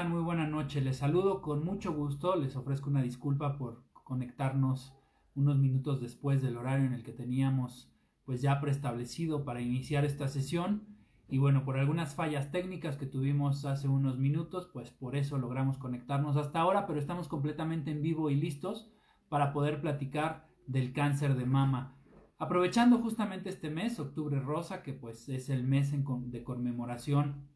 están? Muy buena noche. Les saludo con mucho gusto. Les ofrezco una disculpa por conectarnos unos minutos después del horario en el que teníamos pues ya preestablecido para iniciar esta sesión. Y bueno, por algunas fallas técnicas que tuvimos hace unos minutos, pues por eso logramos conectarnos hasta ahora, pero estamos completamente en vivo y listos para poder platicar del cáncer de mama. Aprovechando justamente este mes, octubre rosa, que pues es el mes de conmemoración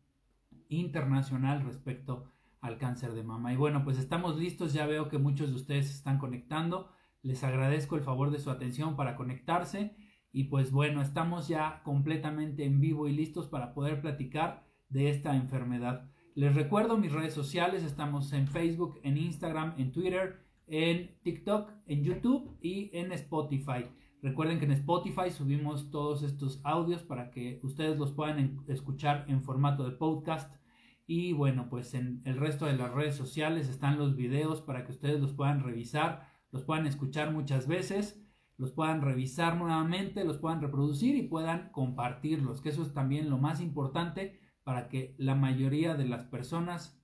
internacional respecto al cáncer de mama. Y bueno, pues estamos listos, ya veo que muchos de ustedes están conectando. Les agradezco el favor de su atención para conectarse y pues bueno, estamos ya completamente en vivo y listos para poder platicar de esta enfermedad. Les recuerdo mis redes sociales, estamos en Facebook, en Instagram, en Twitter, en TikTok, en YouTube y en Spotify. Recuerden que en Spotify subimos todos estos audios para que ustedes los puedan escuchar en formato de podcast. Y bueno, pues en el resto de las redes sociales están los videos para que ustedes los puedan revisar, los puedan escuchar muchas veces, los puedan revisar nuevamente, los puedan reproducir y puedan compartirlos, que eso es también lo más importante para que la mayoría de las personas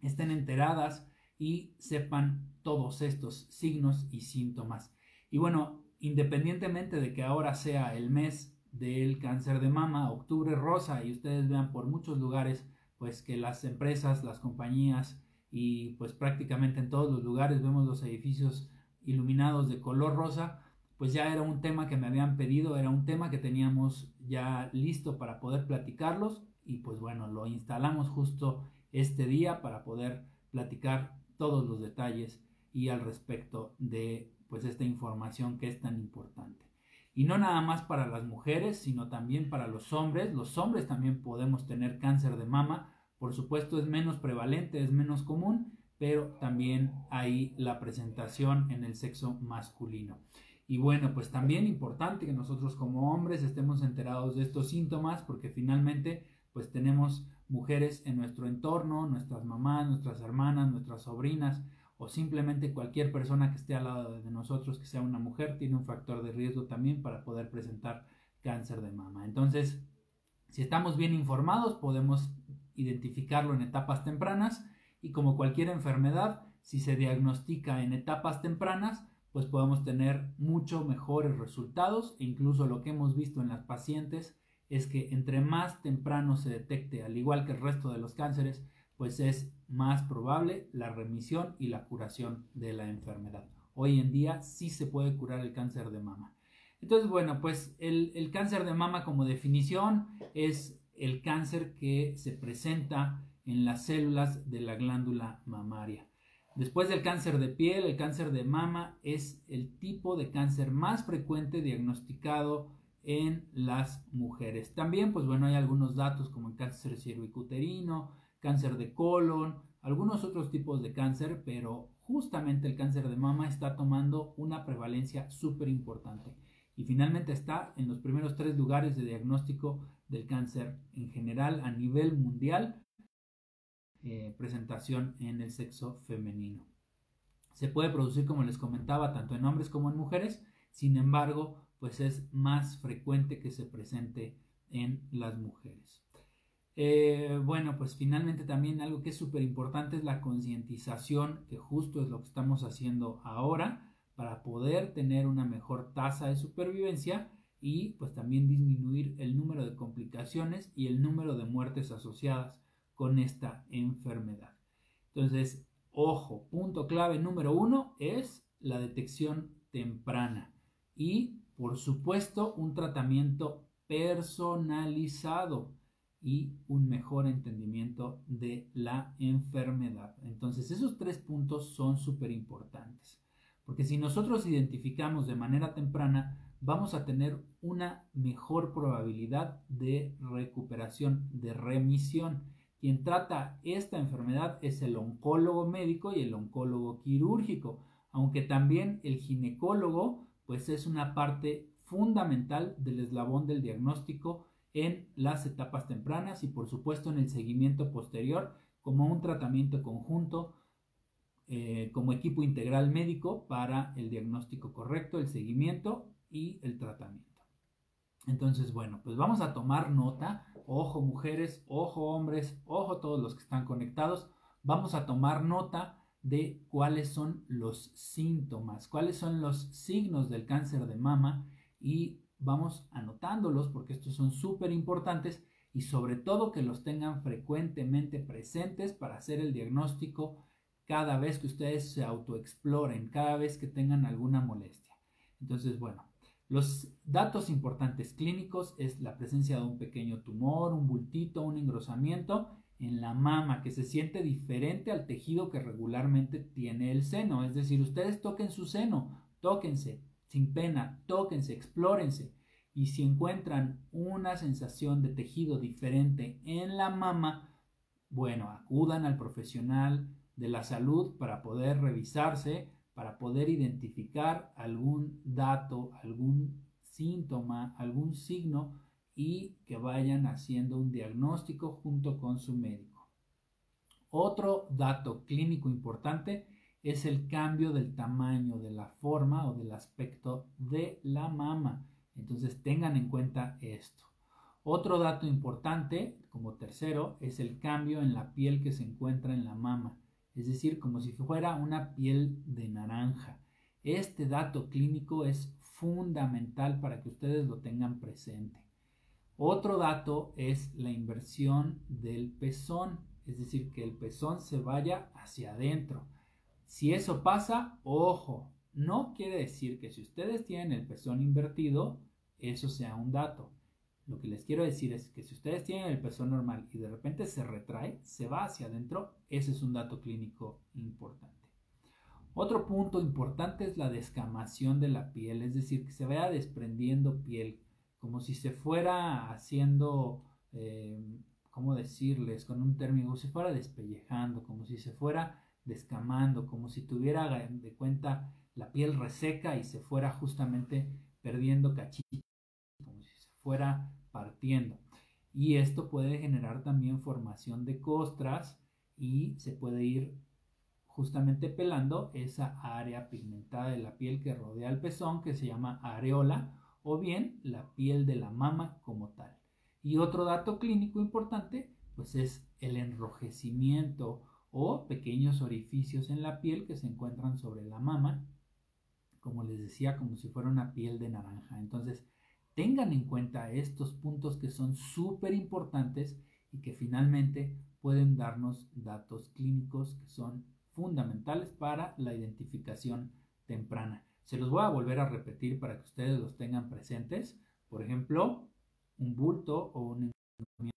estén enteradas y sepan todos estos signos y síntomas. Y bueno, independientemente de que ahora sea el mes del cáncer de mama, octubre rosa, y ustedes vean por muchos lugares, pues que las empresas, las compañías y pues prácticamente en todos los lugares vemos los edificios iluminados de color rosa, pues ya era un tema que me habían pedido, era un tema que teníamos ya listo para poder platicarlos y pues bueno, lo instalamos justo este día para poder platicar todos los detalles y al respecto de pues esta información que es tan importante. Y no nada más para las mujeres, sino también para los hombres. Los hombres también podemos tener cáncer de mama. Por supuesto es menos prevalente, es menos común, pero también hay la presentación en el sexo masculino. Y bueno, pues también importante que nosotros como hombres estemos enterados de estos síntomas porque finalmente pues tenemos mujeres en nuestro entorno, nuestras mamás, nuestras hermanas, nuestras sobrinas, o simplemente cualquier persona que esté al lado de nosotros, que sea una mujer, tiene un factor de riesgo también para poder presentar cáncer de mama. Entonces, si estamos bien informados, podemos identificarlo en etapas tempranas y como cualquier enfermedad, si se diagnostica en etapas tempranas, pues podemos tener mucho mejores resultados e incluso lo que hemos visto en las pacientes es que entre más temprano se detecte, al igual que el resto de los cánceres, pues es más probable la remisión y la curación de la enfermedad. Hoy en día sí se puede curar el cáncer de mama. Entonces, bueno, pues el, cáncer de mama como definición es el cáncer que se presenta en las células de la glándula mamaria. Después del cáncer de piel, el cáncer de mama es el tipo de cáncer más frecuente diagnosticado en las mujeres. También, pues bueno, hay algunos datos como el cáncer cervicuterino, cáncer de colon, algunos otros tipos de cáncer, pero justamente el cáncer de mama está tomando una prevalencia súper importante y finalmente está en los primeros tres lugares de diagnóstico del cáncer en general a nivel mundial, eh, presentación en el sexo femenino. Se puede producir, como les comentaba, tanto en hombres como en mujeres, sin embargo, pues es más frecuente que se presente en las mujeres. Eh, bueno, pues finalmente también algo que es súper importante es la concientización, que justo es lo que estamos haciendo ahora para poder tener una mejor tasa de supervivencia y pues también disminuir el número de complicaciones y el número de muertes asociadas con esta enfermedad. Entonces, ojo, punto clave número uno es la detección temprana y por supuesto un tratamiento personalizado y un mejor entendimiento de la enfermedad. Entonces esos tres puntos son súper importantes, porque si nosotros identificamos de manera temprana, vamos a tener una mejor probabilidad de recuperación, de remisión. Quien trata esta enfermedad es el oncólogo médico y el oncólogo quirúrgico, aunque también el ginecólogo pues es una parte fundamental del eslabón del diagnóstico en las etapas tempranas y por supuesto en el seguimiento posterior como un tratamiento conjunto eh, como equipo integral médico para el diagnóstico correcto, el seguimiento y el tratamiento. Entonces, bueno, pues vamos a tomar nota, ojo mujeres, ojo hombres, ojo todos los que están conectados, vamos a tomar nota de cuáles son los síntomas, cuáles son los signos del cáncer de mama y vamos anotándolos porque estos son súper importantes y sobre todo que los tengan frecuentemente presentes para hacer el diagnóstico cada vez que ustedes se autoexploren, cada vez que tengan alguna molestia. Entonces, bueno, los datos importantes clínicos es la presencia de un pequeño tumor, un bultito, un engrosamiento en la mama que se siente diferente al tejido que regularmente tiene el seno. Es decir, ustedes toquen su seno, tóquense, sin pena, tóquense, explórense. Y si encuentran una sensación de tejido diferente en la mama, bueno, acudan al profesional de la salud para poder revisarse, para poder identificar algún dato, algún síntoma, algún signo y que vayan haciendo un diagnóstico junto con su médico. Otro dato clínico importante es el cambio del tamaño, de la forma o del aspecto de la mama. Entonces tengan en cuenta esto. Otro dato importante, como tercero, es el cambio en la piel que se encuentra en la mama, es decir, como si fuera una piel de naranja. Este dato clínico es fundamental para que ustedes lo tengan presente. Otro dato es la inversión del pezón, es decir, que el pezón se vaya hacia adentro. Si eso pasa, ojo, no quiere decir que si ustedes tienen el pezón invertido, eso sea un dato. Lo que les quiero decir es que si ustedes tienen el pezón normal y de repente se retrae, se va hacia adentro, ese es un dato clínico importante. Otro punto importante es la descamación de la piel, es decir, que se vaya desprendiendo piel como si se fuera haciendo, eh, ¿cómo decirles? Con un término, si fuera despellejando, como si se fuera descamando, como si tuviera de cuenta la piel reseca y se fuera justamente perdiendo cachitos, como si se fuera partiendo. Y esto puede generar también formación de costras y se puede ir justamente pelando esa área pigmentada de la piel que rodea el pezón que se llama areola o bien la piel de la mama como tal. Y otro dato clínico importante, pues es el enrojecimiento o pequeños orificios en la piel que se encuentran sobre la mama, como les decía, como si fuera una piel de naranja. Entonces, tengan en cuenta estos puntos que son súper importantes y que finalmente pueden darnos datos clínicos que son fundamentales para la identificación temprana. Se los voy a volver a repetir para que ustedes los tengan presentes. Por ejemplo, un bulto o un en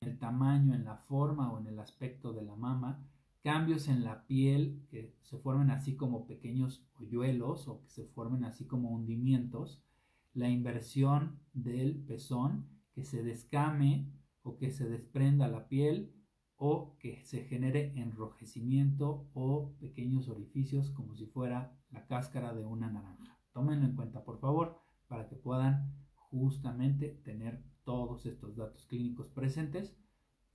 el tamaño, en la forma o en el aspecto de la mama, cambios en la piel que se formen así como pequeños hoyuelos o que se formen así como hundimientos, la inversión del pezón, que se descame o que se desprenda la piel o que se genere enrojecimiento o pequeños orificios como si fuera la cáscara de una naranja. Tómenlo en cuenta, por favor, para que puedan justamente tener todos estos datos clínicos presentes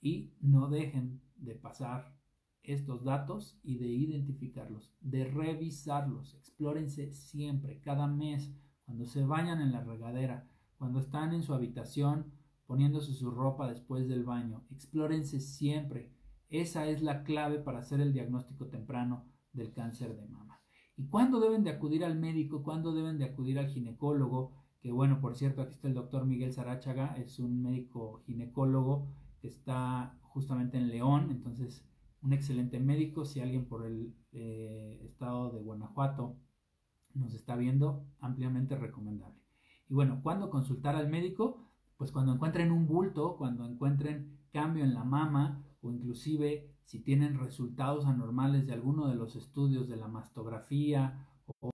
y no dejen de pasar estos datos y de identificarlos, de revisarlos. Explórense siempre, cada mes, cuando se bañan en la regadera, cuando están en su habitación poniéndose su ropa después del baño. Explórense siempre. Esa es la clave para hacer el diagnóstico temprano del cáncer de mama. ¿Y cuándo deben de acudir al médico? ¿Cuándo deben de acudir al ginecólogo? Que bueno, por cierto, aquí está el doctor Miguel Sarachaga, es un médico ginecólogo que está justamente en León, entonces un excelente médico. Si alguien por el eh, estado de Guanajuato nos está viendo, ampliamente recomendable. Y bueno, ¿cuándo consultar al médico? pues cuando encuentren un bulto, cuando encuentren cambio en la mama o inclusive si tienen resultados anormales de alguno de los estudios de la mastografía o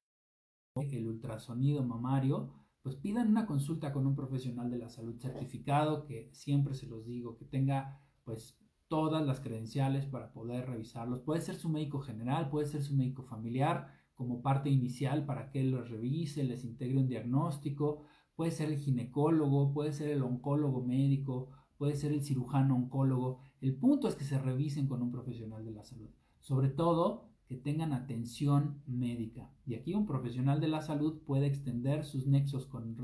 el ultrasonido mamario, pues pidan una consulta con un profesional de la salud certificado que siempre se los digo que tenga pues todas las credenciales para poder revisarlos. Puede ser su médico general, puede ser su médico familiar como parte inicial para que los revise, les integre un diagnóstico, puede ser el ginecólogo, puede ser el oncólogo médico, puede ser el cirujano oncólogo. El punto es que se revisen con un profesional de la salud. Sobre todo que tengan atención médica. Y aquí un profesional de la salud puede extender sus nexos con,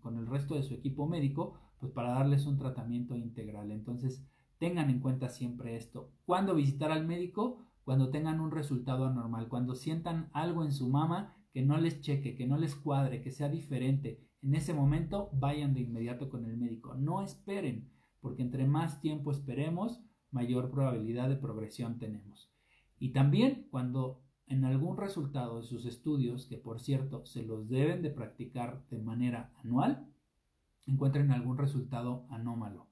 con, el resto de su equipo médico pues para darles un tratamiento integral. Entonces, Tengan en cuenta siempre esto. ¿Cuándo visitar al médico? Cuando tengan un resultado anormal, cuando sientan algo en su mama que no les cheque, que no les cuadre, que sea diferente. En ese momento vayan de inmediato con el médico. No esperen, porque entre más tiempo esperemos, mayor probabilidad de progresión tenemos. Y también cuando en algún resultado de sus estudios, que por cierto se los deben de practicar de manera anual, encuentren algún resultado anómalo.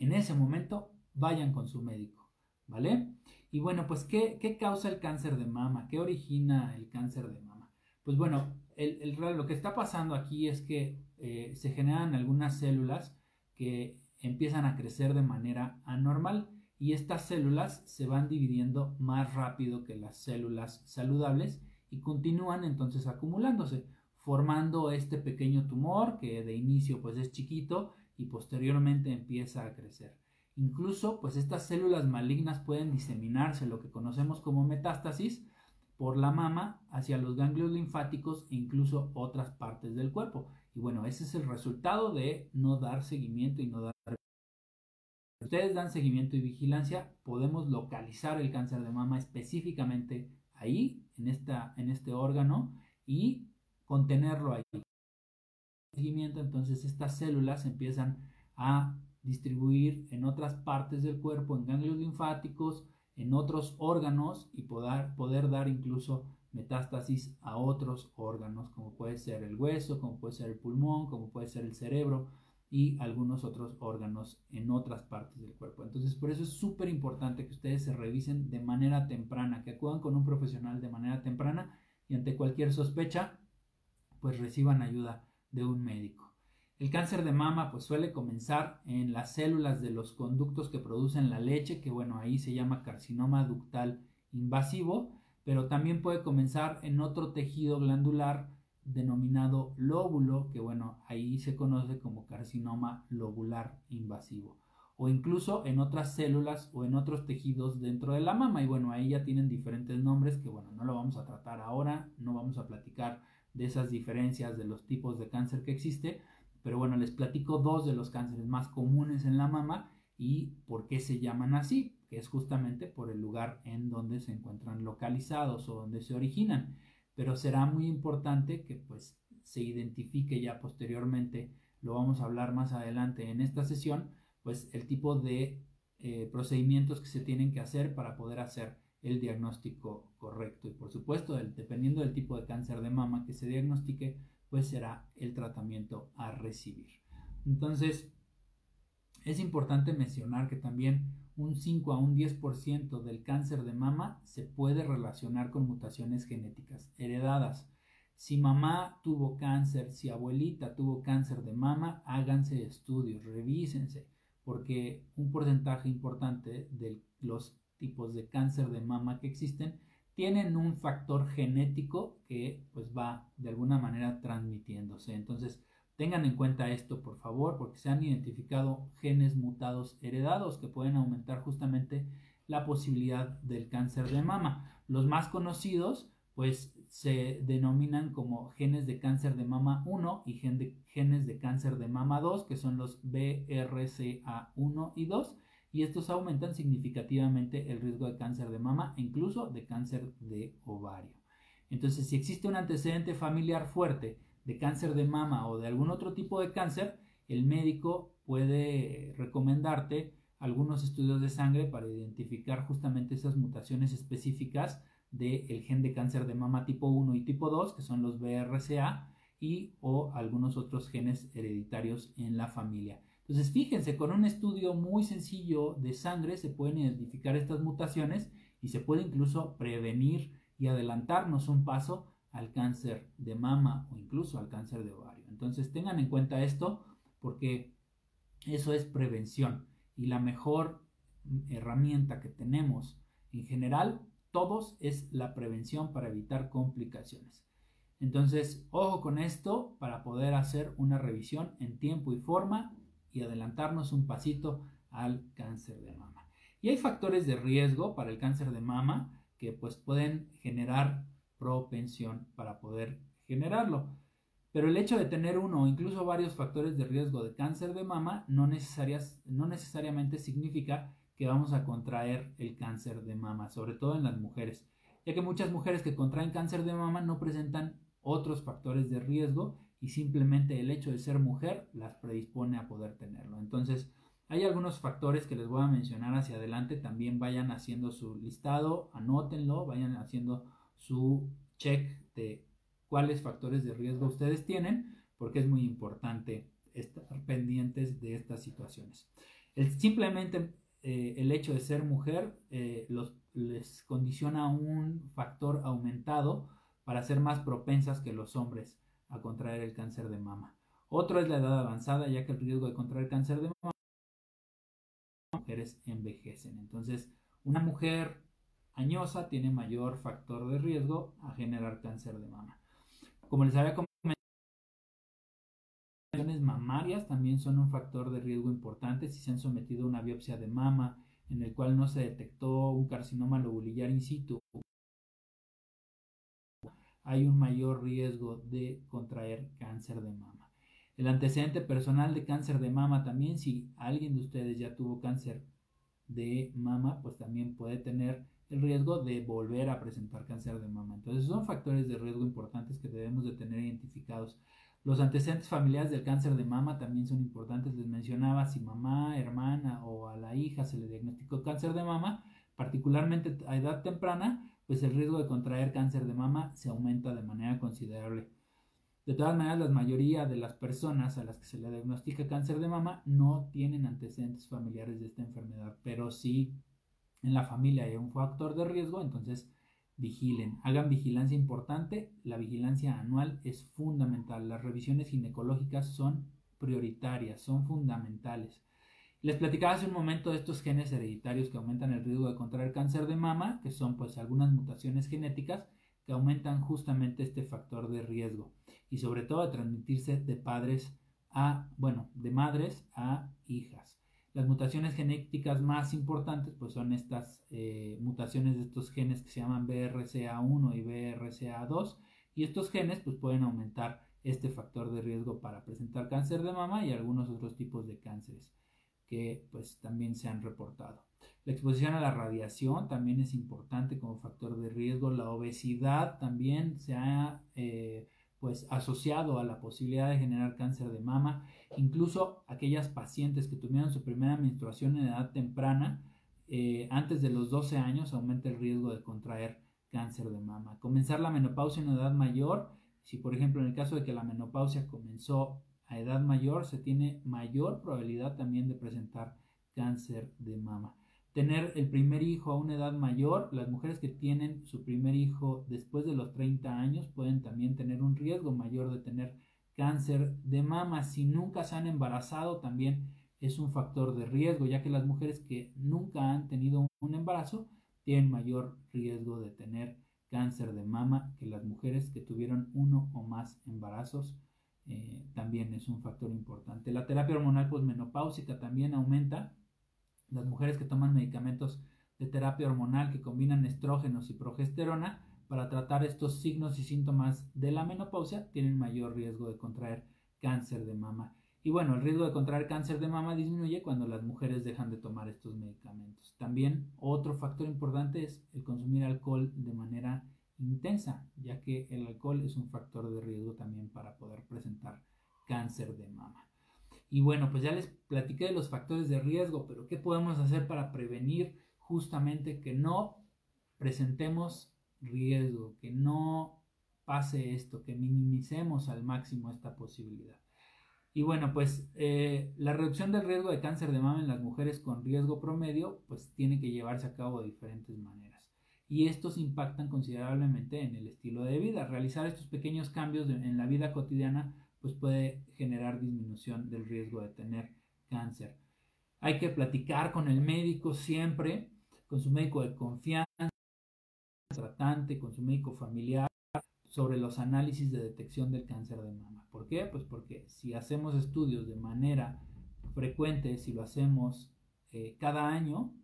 En ese momento vayan con su médico, ¿vale? Y bueno, pues ¿qué, causa el cáncer de mama? ¿Qué origina el cáncer de mama? Pues bueno, lo que está pasando aquí es que eh, se generan algunas células que empiezan a crecer de manera anormal y estas células se van dividiendo más rápido que las células saludables y continúan entonces acumulándose, formando este pequeño tumor que de inicio pues es chiquito y posteriormente empieza a crecer. Incluso pues estas células malignas pueden diseminarse, lo que conocemos como metástasis, por la mama hacia los ganglios linfáticos e incluso otras partes del cuerpo. Y bueno, ese es el resultado de no dar seguimiento y no dar ustedes dan seguimiento y vigilancia, podemos localizar el cáncer de mama específicamente ahí, en, esta, en este órgano, y contenerlo ahí. Seguimiento, entonces estas células empiezan a distribuir en otras partes del cuerpo, en ganglios linfáticos, en otros órganos y poder, dar incluso metástasis a otros órganos, como puede ser el hueso, como puede ser el pulmón, como puede ser el cerebro y algunos otros órganos en otras partes del cuerpo. Entonces, por eso es súper importante que ustedes se revisen de manera temprana, que acudan con un profesional de manera temprana y ante cualquier sospecha, pues reciban ayuda de un médico. El cáncer de mama pues suele comenzar en las células de los conductos que producen la leche, que bueno, ahí se llama carcinoma ductal invasivo, pero también puede comenzar en otro tejido glandular denominado lóbulo, que bueno, ahí se conoce como carcinoma lobular invasivo, o incluso en otras células o en otros tejidos dentro de la mama, y bueno, ahí ya tienen diferentes nombres que bueno, no lo vamos a tratar ahora, no vamos a platicar de esas diferencias de los tipos de cáncer que existe, pero bueno, les platico dos de los cánceres más comunes en la mama y por qué se llaman así, que es justamente por el lugar en donde se encuentran localizados o donde se originan. Pero será muy importante que pues se identifique ya posteriormente, lo vamos a hablar más adelante en esta sesión, pues el tipo de eh, procedimientos que se tienen que hacer para poder hacer el diagnóstico correcto y por supuesto dependiendo del tipo de cáncer de mama que se diagnostique pues será el tratamiento a recibir entonces es importante mencionar que también un 5 a un 10% del cáncer de mama se puede relacionar con mutaciones genéticas heredadas. Si mamá tuvo cáncer, si abuelita tuvo cáncer de mama, háganse estudios, revísense, porque un porcentaje importante de los tipos de cáncer de mama que existen tienen un factor genético que pues va de alguna manera transmitiéndose. Entonces, Tengan en cuenta esto, por favor, porque se han identificado genes mutados heredados que pueden aumentar justamente la posibilidad del cáncer de mama. Los más conocidos, pues, se denominan como genes de cáncer de mama 1 y genes de cáncer de mama 2, que son los BRCA1 y 2, y estos aumentan significativamente el riesgo de cáncer de mama e incluso de cáncer de ovario. Entonces, si existe un antecedente familiar fuerte, de cáncer de mama o de algún otro tipo de cáncer, el médico puede recomendarte algunos estudios de sangre para identificar justamente esas mutaciones específicas del gen de cáncer de mama tipo 1 y tipo 2, que son los BRCA, y o algunos otros genes hereditarios en la familia. Entonces, fíjense, con un estudio muy sencillo de sangre se pueden identificar estas mutaciones y se puede incluso prevenir y adelantarnos un paso al cáncer de mama o incluso al cáncer de ovario. Entonces tengan en cuenta esto porque eso es prevención y la mejor herramienta que tenemos en general todos es la prevención para evitar complicaciones. Entonces, ojo con esto para poder hacer una revisión en tiempo y forma y adelantarnos un pasito al cáncer de mama. Y hay factores de riesgo para el cáncer de mama que pues pueden generar propensión para poder generarlo. Pero el hecho de tener uno o incluso varios factores de riesgo de cáncer de mama no, no necesariamente significa que vamos a contraer el cáncer de mama, sobre todo en las mujeres, ya que muchas mujeres que contraen cáncer de mama no presentan otros factores de riesgo y simplemente el hecho de ser mujer las predispone a poder tenerlo. Entonces, hay algunos factores que les voy a mencionar hacia adelante, también vayan haciendo su listado, anótenlo, vayan haciendo su check de cuáles factores de riesgo ustedes tienen, porque es muy importante estar pendientes de estas situaciones. simplemente eh, el hecho de ser mujer eh, les condiciona un factor aumentado para ser más propensas que los hombres a contraer el cáncer de mama. Otro es la edad avanzada, ya que el riesgo de contraer cáncer de mama mujeres envejecen. Entonces, una mujer añosa tiene mayor factor de riesgo a generar cáncer de mama. Como les había comentado, las mamarias también son un factor de riesgo importante si se han sometido a una biopsia de mama en el cual no se detectó un carcinoma lobulillar in situ. Hay un mayor riesgo de contraer cáncer de mama. El antecedente personal de cáncer de mama también, si alguien de ustedes ya tuvo cáncer de mama, pues también puede tener el riesgo de volver a presentar cáncer de mama. Entonces son factores de riesgo importantes que debemos de tener identificados. Los antecedentes familiares del cáncer de mama también son importantes. Les mencionaba si mamá, hermana o a la hija se le diagnosticó cáncer de mama, particularmente a edad temprana, pues el riesgo de contraer cáncer de mama se aumenta de manera considerable. De todas maneras, la mayoría de las personas a las que se le diagnostica cáncer de mama no tienen antecedentes familiares de esta enfermedad, pero sí en la familia hay un factor de riesgo, entonces vigilen, hagan vigilancia importante, la vigilancia anual es fundamental, las revisiones ginecológicas son prioritarias, son fundamentales. Les platicaba hace un momento de estos genes hereditarios que aumentan el riesgo de contraer cáncer de mama, que son pues algunas mutaciones genéticas que aumentan justamente este factor de riesgo. Y sobre todo de transmitirse de padres a, bueno, de madres a hijas. Las mutaciones genéticas más importantes pues son estas eh, mutaciones de estos genes que se llaman BRCA1 y BRCA2 y estos genes pues pueden aumentar este factor de riesgo para presentar cáncer de mama y algunos otros tipos de cánceres que pues también se han reportado. La exposición a la radiación también es importante como factor de riesgo. La obesidad también se ha eh, pues asociado a la posibilidad de generar cáncer de mama. Incluso aquellas pacientes que tuvieron su primera menstruación en edad temprana, eh, antes de los 12 años, aumenta el riesgo de contraer cáncer de mama. Comenzar la menopausia en edad mayor, si por ejemplo en el caso de que la menopausia comenzó a edad mayor, se tiene mayor probabilidad también de presentar cáncer de mama tener el primer hijo a una edad mayor, las mujeres que tienen su primer hijo después de los 30 años pueden también tener un riesgo mayor de tener cáncer de mama. Si nunca se han embarazado, también es un factor de riesgo, ya que las mujeres que nunca han tenido un embarazo tienen mayor riesgo de tener cáncer de mama que las mujeres que tuvieron uno o más embarazos. Eh, también es un factor importante. La terapia hormonal posmenopáusica también aumenta las mujeres que toman medicamentos de terapia hormonal que combinan estrógenos y progesterona para tratar estos signos y síntomas de la menopausia tienen mayor riesgo de contraer cáncer de mama. Y bueno, el riesgo de contraer cáncer de mama disminuye cuando las mujeres dejan de tomar estos medicamentos. También otro factor importante es el consumir alcohol de manera intensa, ya que el alcohol es un factor de riesgo también para poder presentar cáncer de mama. Y bueno, pues ya les platiqué de los factores de riesgo, pero ¿qué podemos hacer para prevenir justamente que no presentemos riesgo, que no pase esto, que minimicemos al máximo esta posibilidad? Y bueno, pues eh, la reducción del riesgo de cáncer de mama en las mujeres con riesgo promedio, pues tiene que llevarse a cabo de diferentes maneras. Y estos impactan considerablemente en el estilo de vida. Realizar estos pequeños cambios en la vida cotidiana pues puede generar disminución del riesgo de tener cáncer. Hay que platicar con el médico siempre, con su médico de confianza, tratante, con su médico familiar, sobre los análisis de detección del cáncer de mama. ¿Por qué? Pues porque si hacemos estudios de manera frecuente, si lo hacemos eh, cada año,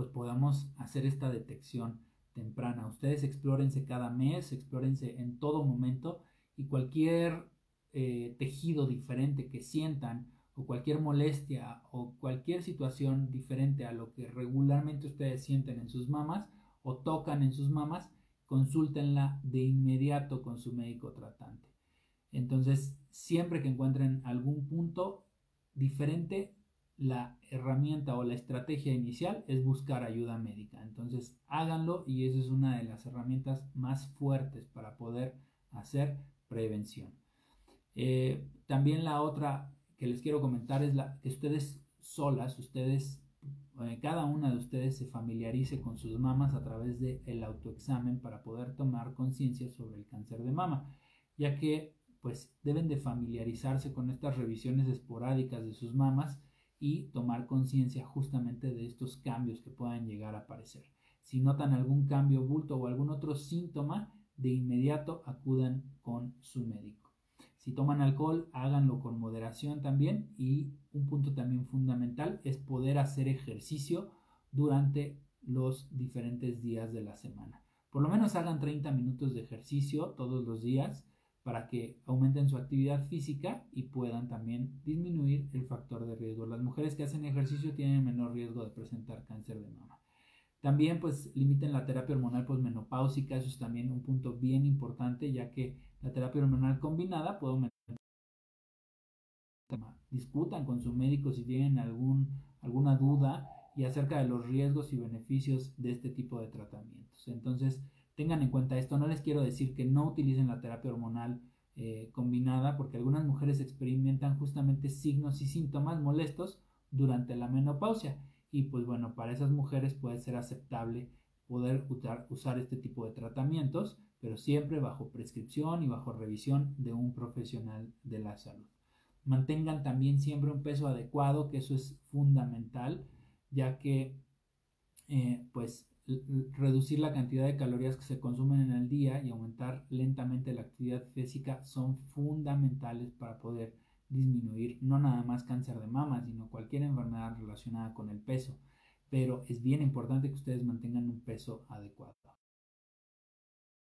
pues podamos hacer esta detección temprana. Ustedes explórense cada mes, explórense en todo momento y cualquier eh, tejido diferente que sientan o cualquier molestia o cualquier situación diferente a lo que regularmente ustedes sienten en sus mamas o tocan en sus mamas, consúltenla de inmediato con su médico tratante. Entonces, siempre que encuentren algún punto diferente, la herramienta o la estrategia inicial es buscar ayuda médica. Entonces, háganlo y esa es una de las herramientas más fuertes para poder hacer prevención. Eh, también la otra que les quiero comentar es la que ustedes solas, ustedes, eh, cada una de ustedes se familiarice con sus mamas a través del el autoexamen para poder tomar conciencia sobre el cáncer de mama, ya que pues deben de familiarizarse con estas revisiones esporádicas de sus mamas y tomar conciencia justamente de estos cambios que puedan llegar a aparecer. Si notan algún cambio bulto o algún otro síntoma, de inmediato acudan con su médico. Si toman alcohol, háganlo con moderación también y un punto también fundamental es poder hacer ejercicio durante los diferentes días de la semana. Por lo menos hagan 30 minutos de ejercicio todos los días para que aumenten su actividad física y puedan también disminuir el factor de riesgo. Las mujeres que hacen ejercicio tienen menor riesgo de presentar cáncer de mama. También pues limiten la terapia hormonal posmenopáusica, eso es también un punto bien importante ya que la terapia hormonal combinada puede aumentar discutan con su médico si tienen algún, alguna duda y acerca de los riesgos y beneficios de este tipo de tratamientos. Entonces, tengan en cuenta esto. No les quiero decir que no utilicen la terapia hormonal eh, combinada porque algunas mujeres experimentan justamente signos y síntomas molestos durante la menopausia y pues bueno, para esas mujeres puede ser aceptable poder usar, este tipo de tratamientos, pero siempre bajo prescripción y bajo revisión de un profesional de la salud. Mantengan también siempre un peso adecuado, que eso es fundamental, ya que eh, pues reducir la cantidad de calorías que se consumen en el día y aumentar lentamente la actividad física son fundamentales para poder disminuir no nada más cáncer de mama, sino cualquier enfermedad relacionada con el peso. Pero es bien importante que ustedes mantengan un peso adecuado.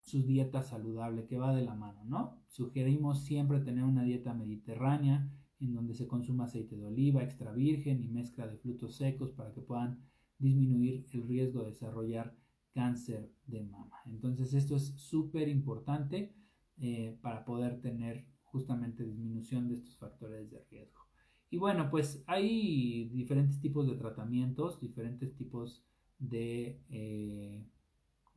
Su dieta saludable que va de la mano, ¿no? Sugerimos siempre tener una dieta mediterránea en donde se consuma aceite de oliva extra virgen y mezcla de frutos secos para que puedan disminuir el riesgo de desarrollar cáncer de mama. Entonces esto es súper importante eh, para poder tener justamente disminución de estos factores de riesgo. Y bueno, pues hay diferentes tipos de tratamientos, diferentes tipos de eh,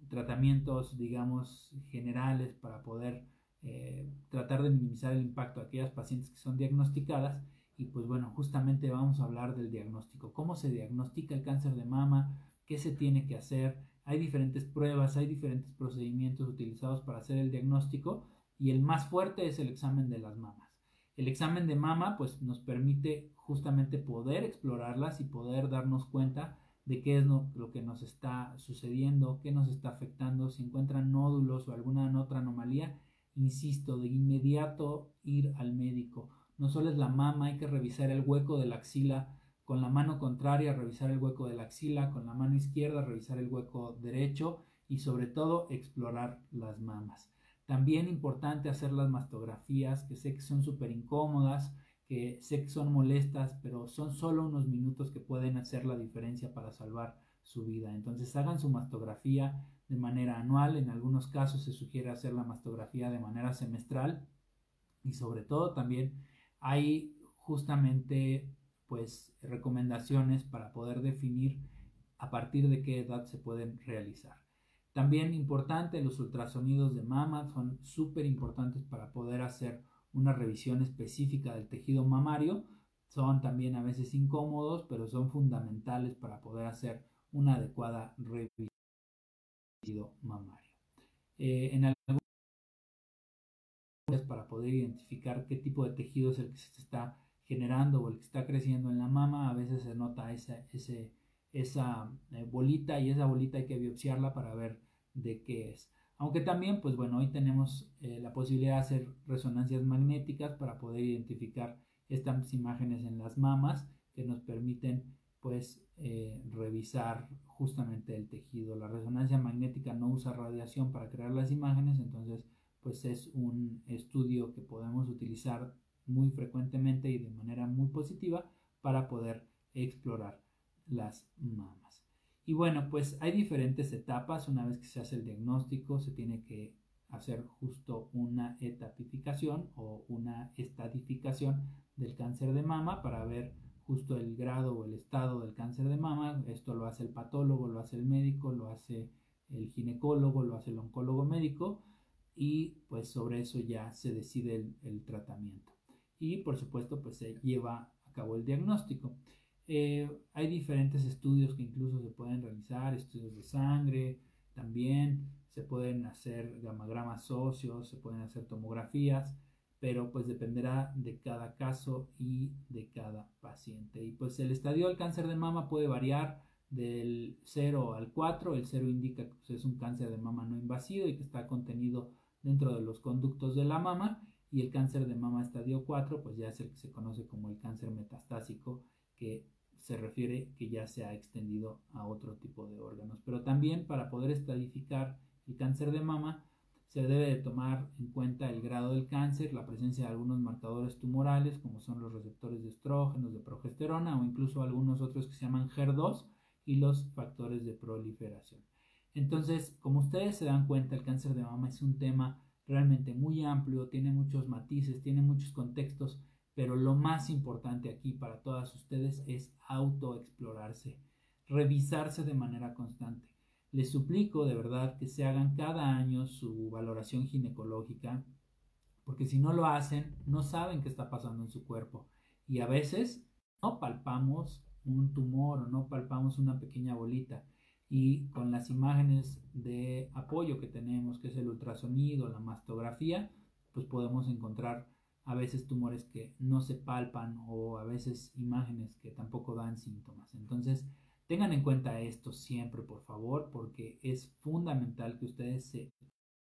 tratamientos, digamos, generales para poder eh, tratar de minimizar el impacto de aquellas pacientes que son diagnosticadas. Y pues bueno, justamente vamos a hablar del diagnóstico. ¿Cómo se diagnostica el cáncer de mama? ¿Qué se tiene que hacer? Hay diferentes pruebas, hay diferentes procedimientos utilizados para hacer el diagnóstico y el más fuerte es el examen de las mamas. El examen de mama pues nos permite justamente poder explorarlas y poder darnos cuenta de qué es lo, que nos está sucediendo, qué nos está afectando, si encuentran nódulos o alguna otra anomalía, insisto, de inmediato ir al médico. No solo es la mama, hay que revisar el hueco de la axila con la mano contraria, revisar el hueco de la axila, con la mano izquierda, revisar el hueco derecho y sobre todo explorar las mamas. También importante hacer las mastografías, que sé que son súper incómodas, que sé que son molestas, pero son solo unos minutos que pueden hacer la diferencia para salvar su vida. Entonces hagan su mastografía de manera anual, en algunos casos se sugiere hacer la mastografía de manera semestral y sobre todo también hay justamente pues recomendaciones para poder definir a partir de qué edad se pueden realizar. También importante, los ultrasonidos de mama son súper importantes para poder hacer una revisión específica del tejido mamario. Son también a veces incómodos, pero son fundamentales para poder hacer una adecuada revisión del tejido mamario. Eh, en algunos para poder identificar qué tipo de tejido es el que se está generando o el que está creciendo en la mama, a veces se nota ese, ese esa eh, bolita y esa bolita hay que biopsiarla para ver de qué es. Aunque también, pues bueno, hoy tenemos eh, la posibilidad de hacer resonancias magnéticas para poder identificar estas imágenes en las mamas que nos permiten pues eh, revisar justamente el tejido. La resonancia magnética no usa radiación para crear las imágenes, entonces pues es un estudio que podemos utilizar muy frecuentemente y de manera muy positiva para poder explorar las mamas. Y bueno, pues hay diferentes etapas. Una vez que se hace el diagnóstico, se tiene que hacer justo una etapificación o una estadificación del cáncer de mama para ver justo el grado o el estado del cáncer de mama. Esto lo hace el patólogo, lo hace el médico, lo hace el ginecólogo, lo hace el oncólogo médico y pues sobre eso ya se decide el, tratamiento. Y por supuesto pues se lleva a cabo el diagnóstico. Eh, hay diferentes estudios que incluso se pueden realizar, estudios de sangre también, se pueden hacer gamagramas óseos, se pueden hacer tomografías, pero pues dependerá de cada caso y de cada paciente. Y pues el estadio del cáncer de mama puede variar del 0 al 4. El 0 indica que pues, es un cáncer de mama no invasivo y que está contenido dentro de los conductos de la mama. Y el cáncer de mama estadio 4, pues ya es el que se conoce como el cáncer metastásico, que se refiere que ya se ha extendido a otro tipo de órganos. Pero también para poder estadificar el cáncer de mama, se debe de tomar en cuenta el grado del cáncer, la presencia de algunos marcadores tumorales, como son los receptores de estrógenos, de progesterona o incluso algunos otros que se llaman HER2 y los factores de proliferación. Entonces, como ustedes se dan cuenta, el cáncer de mama es un tema realmente muy amplio, tiene muchos matices, tiene muchos contextos, pero lo más importante aquí para todas ustedes es autoexplorarse, revisarse de manera constante. Les suplico de verdad que se hagan cada año su valoración ginecológica, porque si no lo hacen, no saben qué está pasando en su cuerpo. Y a veces no palpamos un tumor o no palpamos una pequeña bolita. Y con las imágenes de apoyo que tenemos, que es el ultrasonido, la mastografía, pues podemos encontrar a veces tumores que no se palpan o a veces imágenes que tampoco dan síntomas. Entonces, Tengan en cuenta esto siempre, por favor, porque es fundamental que ustedes se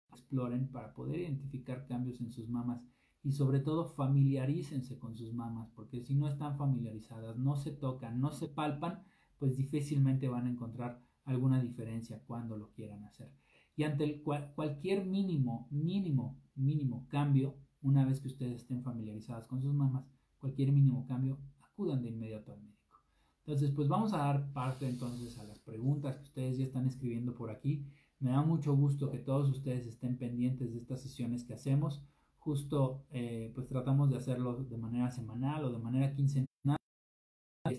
exploren para poder identificar cambios en sus mamas y sobre todo familiarícense con sus mamas, porque si no están familiarizadas, no se tocan, no se palpan, pues difícilmente van a encontrar alguna diferencia cuando lo quieran hacer. Y ante cualquier mínimo, mínimo, mínimo cambio, una vez que ustedes estén familiarizadas con sus mamas, cualquier mínimo cambio, acudan de inmediato al médico. Entonces, pues vamos a dar parte entonces a las preguntas que ustedes ya están escribiendo por aquí. Me da mucho gusto que todos ustedes estén pendientes de estas sesiones que hacemos. Justo, eh, pues tratamos de hacerlo de manera semanal o de manera quincenal.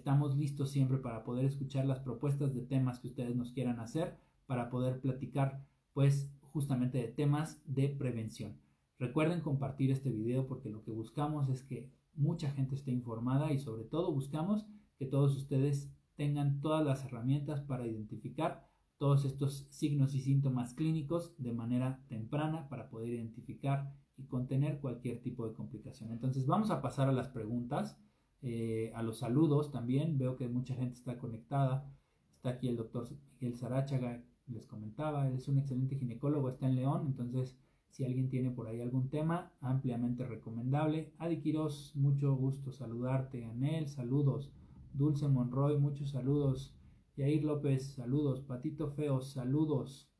Estamos listos siempre para poder escuchar las propuestas de temas que ustedes nos quieran hacer, para poder platicar, pues, justamente de temas de prevención. Recuerden compartir este video porque lo que buscamos es que mucha gente esté informada y sobre todo buscamos que todos ustedes tengan todas las herramientas para identificar todos estos signos y síntomas clínicos de manera temprana para poder identificar y contener cualquier tipo de complicación. Entonces vamos a pasar a las preguntas, eh, a los saludos también. Veo que mucha gente está conectada. Está aquí el doctor Miguel Sarachaga, les comentaba, él es un excelente ginecólogo, está en León, entonces si alguien tiene por ahí algún tema, ampliamente recomendable. Adi Quiroz, mucho gusto saludarte. Anel, saludos. Dulce Monroy, muchos saludos. Yair López, saludos. Patito Feo, saludos.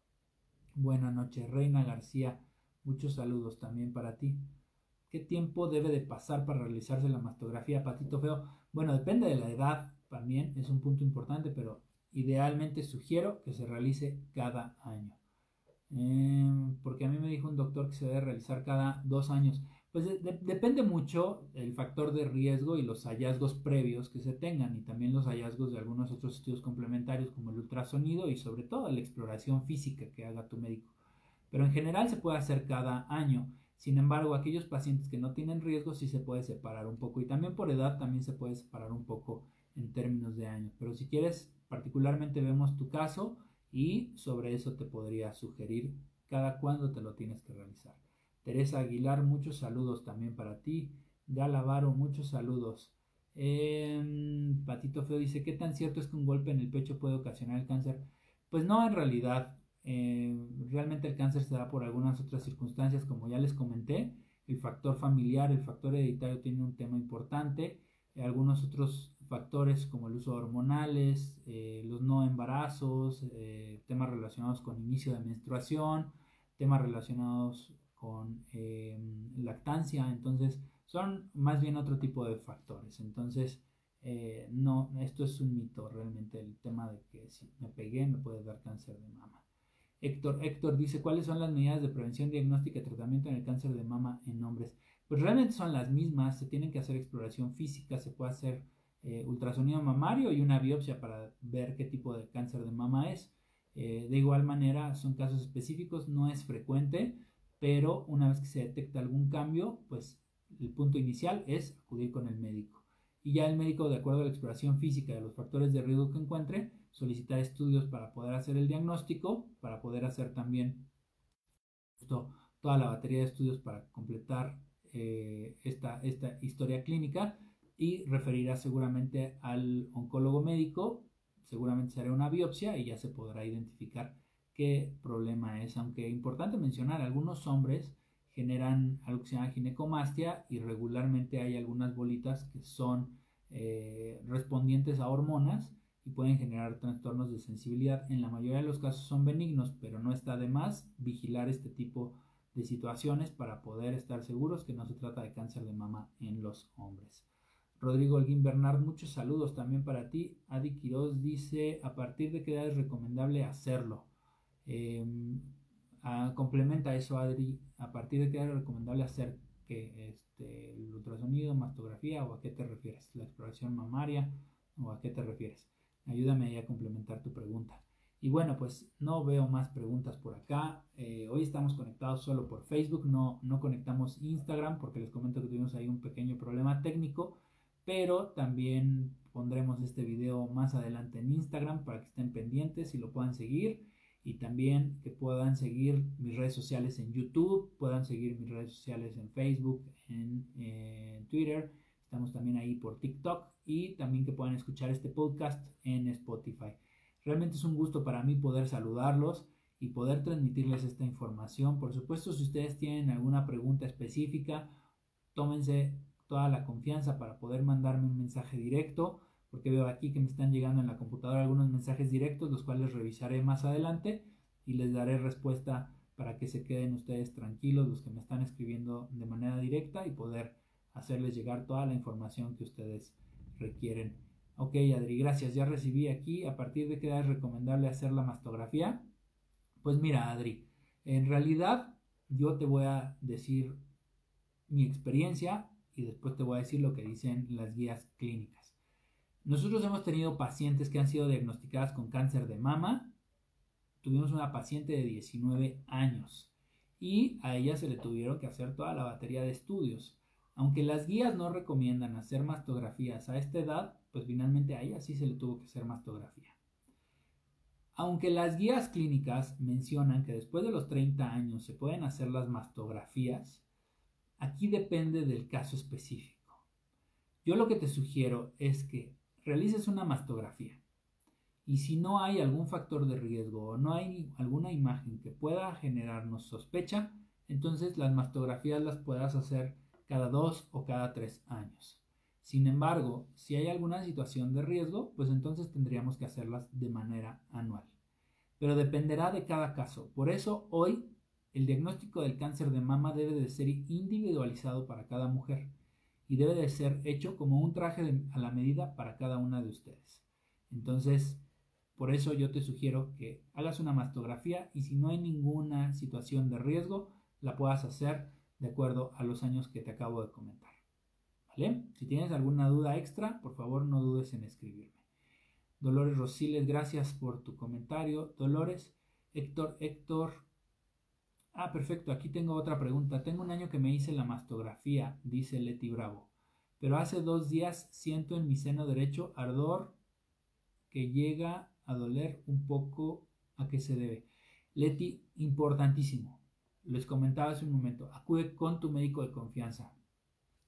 Buenas noches. Reina García, muchos saludos también para ti. ¿Qué tiempo debe de pasar para realizarse la mastografía, Patito Feo? Bueno, depende de la edad también, es un punto importante, pero idealmente sugiero que se realice cada año. Em, porque a mí me dijo un doctor que se debe realizar cada dos años. Pues depende mucho el factor de riesgo y los hallazgos previos que se tengan y también los hallazgos de algunos otros estudios complementarios como el ultrasonido y sobre todo la exploración física que haga tu médico. Pero en general se puede hacer cada año. Sin embargo, aquellos pacientes que no tienen riesgo sí se puede separar un poco y también por edad también se puede separar un poco en términos de años. Pero si quieres, particularmente vemos tu caso y sobre eso te podría sugerir cada cuándo te lo tienes que realizar. Teresa Aguilar, muchos saludos también para ti. Galavaro, muchos saludos. Em, Patito Feo dice, ¿qué tan cierto es que un golpe en el pecho puede ocasionar el cáncer? Pues no, en realidad. Em, realmente el cáncer se da por algunas otras circunstancias, como ya les comenté. El factor familiar, el factor hereditario tiene un tema importante. algunos otros factores como el uso de hormonales, eh, los no embarazos, eh, temas relacionados con inicio de menstruación, temas relacionados con em, lactancia, entonces son más bien otro tipo de factores. Entonces, eh, no, esto es un mito realmente el tema de que si me pegué me puede dar cáncer de mama. Héctor, Héctor dice, ¿cuáles son las medidas de prevención, diagnóstica y tratamiento en el cáncer de mama en hombres? Pues realmente son las mismas, se tienen que hacer exploración física, se puede hacer eh, ultrasonido mamario y una biopsia para ver qué tipo de cáncer de mama es. Eh, de igual manera, son casos específicos, no es frecuente, pero una vez que se detecta algún cambio, pues el punto inicial es acudir con el médico. Y ya el médico, de acuerdo a la exploración física de los factores de riesgo que encuentre, solicitar estudios para poder hacer el diagnóstico, para poder hacer también toda la batería de estudios para completar eh, esta, esta historia clínica y referirá seguramente al oncólogo médico, seguramente se hará una biopsia y ya se podrá identificar qué problema es, aunque importante mencionar, algunos hombres generan algo que se llama ginecomastia y regularmente hay algunas bolitas que son eh, respondientes a hormonas y pueden generar trastornos de sensibilidad. En la mayoría de los casos son benignos, pero no está de más vigilar este tipo de situaciones para poder estar seguros que no se trata de cáncer de mama en los hombres. Rodrigo Holguín Bernard, muchos saludos también para ti. Adi Quiroz dice, ¿a partir de qué edad es recomendable hacerlo? Em, complementa eso, Adri, ¿a partir de qué edad es recomendable hacer que este, el ultrasonido, mastografía o a qué te refieres? ¿La exploración mamaria o a qué te refieres? Ayúdame ahí a complementar tu pregunta. Y bueno, pues no veo más preguntas por acá. Eh, hoy estamos conectados solo por Facebook, no, no conectamos Instagram porque les comento que tuvimos ahí un pequeño problema técnico, pero también pondremos este video más adelante en Instagram para que estén pendientes y lo puedan seguir y también que puedan seguir mis redes sociales en YouTube, puedan seguir mis redes sociales en Facebook, en, en Twitter, estamos también ahí por TikTok y también que puedan escuchar este podcast en Spotify. Realmente es un gusto para mí poder saludarlos y poder transmitirles esta información. Por supuesto, si ustedes tienen alguna pregunta específica, tómense toda la confianza para poder mandarme un mensaje directo, porque veo aquí que me están llegando en la computadora algunos mensajes directos, los cuales revisaré más adelante y les daré respuesta para que se queden ustedes tranquilos los que me están escribiendo de manera directa y poder hacerles llegar toda la información que ustedes requieren. Ok, Adri, gracias. Ya recibí aquí. ¿A partir de qué edad es recomendable hacer la mastografía? Pues mira, Adri, en realidad yo te voy a decir mi experiencia y después te voy a decir lo que dicen las guías clínicas. Nosotros hemos tenido pacientes que han sido diagnosticadas con cáncer de mama. Tuvimos una paciente de 19 años y a ella se le tuvieron que hacer toda la batería de estudios. Aunque las guías no recomiendan hacer mastografías a esta edad, pues finalmente a ella sí se le tuvo que hacer mastografía. Aunque las guías clínicas mencionan que después de los 30 años se pueden hacer las mastografías, aquí depende del caso específico. Yo lo que te sugiero es que realices una mastografía y si no hay algún factor de riesgo o no hay alguna imagen que pueda generarnos sospecha, entonces las mastografías las puedas hacer cada dos o cada tres años. Sin embargo, si hay alguna situación de riesgo, pues entonces tendríamos que hacerlas de manera anual. Pero dependerá de cada caso. Por eso hoy el diagnóstico del cáncer de mama debe de ser individualizado para cada mujer y debe de ser hecho como un traje a la medida para cada una de ustedes. Entonces, por eso yo te sugiero que hagas una mastografía y si no hay ninguna situación de riesgo, la puedas hacer de acuerdo a los años que te acabo de comentar. ¿Vale? Si tienes alguna duda extra, por favor no dudes en escribirme. Dolores Rosiles, gracias por tu comentario. Dolores, Héctor, Héctor. Ah, perfecto, aquí tengo otra pregunta. Tengo un año que me hice la mastografía, dice Leti Bravo. Pero hace dos días siento en mi seno derecho ardor que llega a doler un poco. ¿A qué se debe? Leti, importantísimo les comentaba hace un momento, acude con tu médico de confianza,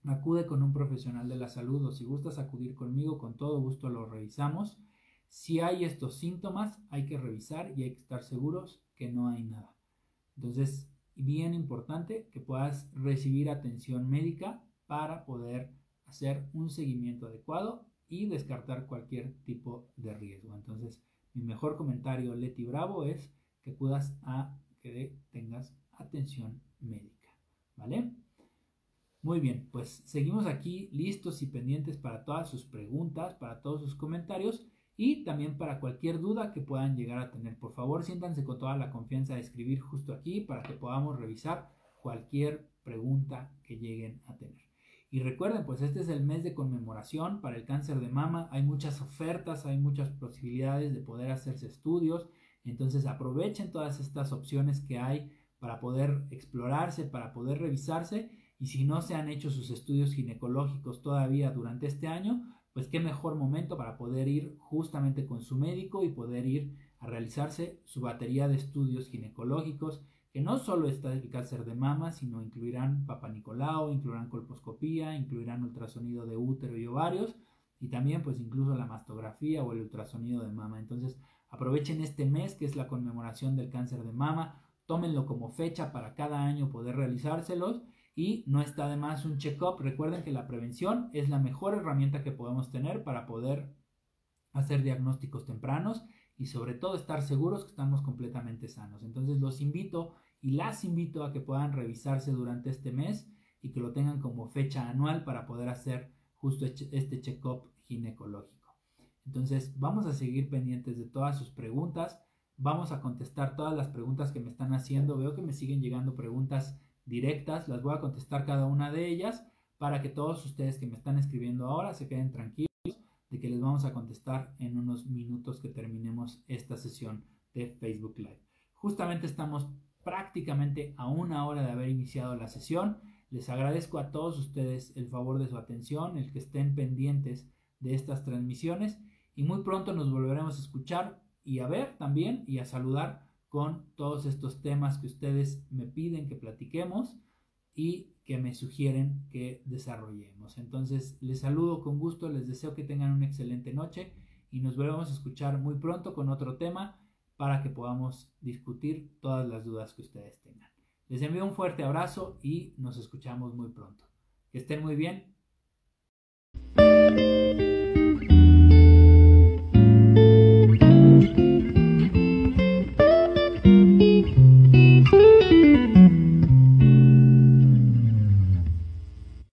acude con un profesional de la salud o si gustas acudir conmigo, con todo gusto lo revisamos. Si hay estos síntomas, hay que revisar y hay que estar seguros que no hay nada. Entonces, bien importante que puedas recibir atención médica para poder hacer un seguimiento adecuado y descartar cualquier tipo de riesgo. Entonces, mi mejor comentario, Leti Bravo, es que acudas a que tengas atención médica. ¿vale? Muy bien, pues seguimos aquí listos y pendientes para todas sus preguntas, para todos sus comentarios y también para cualquier duda que puedan llegar a tener. Por favor, siéntanse con toda la confianza de escribir justo aquí para que podamos revisar cualquier pregunta que lleguen a tener. Y recuerden, pues este es el mes de conmemoración para el cáncer de mama. Hay muchas ofertas, hay muchas posibilidades de poder hacerse estudios. Entonces aprovechen todas estas opciones que hay para poder explorarse, para poder revisarse. Y si no se han hecho sus estudios ginecológicos todavía durante este año, pues qué mejor momento para poder ir justamente con su médico y poder ir a realizarse su batería de estudios ginecológicos que no solo está el cáncer de mama, sino incluirán papanicolao, incluirán colposcopía, incluirán ultrasonido de útero y ovarios y también pues incluso la mastografía o el ultrasonido de mama. Entonces aprovechen este mes que es la conmemoración del cáncer de mama, tómenlo como fecha para cada año poder realizárselos y no está de más un check-up. Recuerden que la prevención es la mejor herramienta que podemos tener para poder hacer diagnósticos tempranos y sobre todo estar seguros que estamos completamente sanos. Entonces los invito y las invito a que puedan revisarse durante este mes y que lo tengan como fecha anual para poder hacer justo este check-up ginecológico. Entonces vamos a seguir pendientes de todas sus preguntas, vamos a contestar todas las preguntas que me están haciendo, veo que me siguen llegando preguntas directas, las voy a contestar cada una de ellas para que todos ustedes que me están escribiendo ahora se queden tranquilos de que les vamos a contestar en unos minutos que terminemos esta sesión de Facebook Live. Justamente estamos prácticamente a una hora de haber iniciado la sesión. Les agradezco a todos ustedes el favor de su atención, el que estén pendientes de estas transmisiones y muy pronto nos volveremos a escuchar y a ver también y a saludar con todos estos temas que ustedes me piden que platiquemos y que me sugieren que desarrollemos. Entonces les saludo con gusto, les deseo que tengan una excelente noche y nos volvemos a escuchar muy pronto con otro tema para que podamos discutir todas las dudas que ustedes tengan. Les envío un fuerte abrazo y nos escuchamos muy pronto. Que estén muy bien.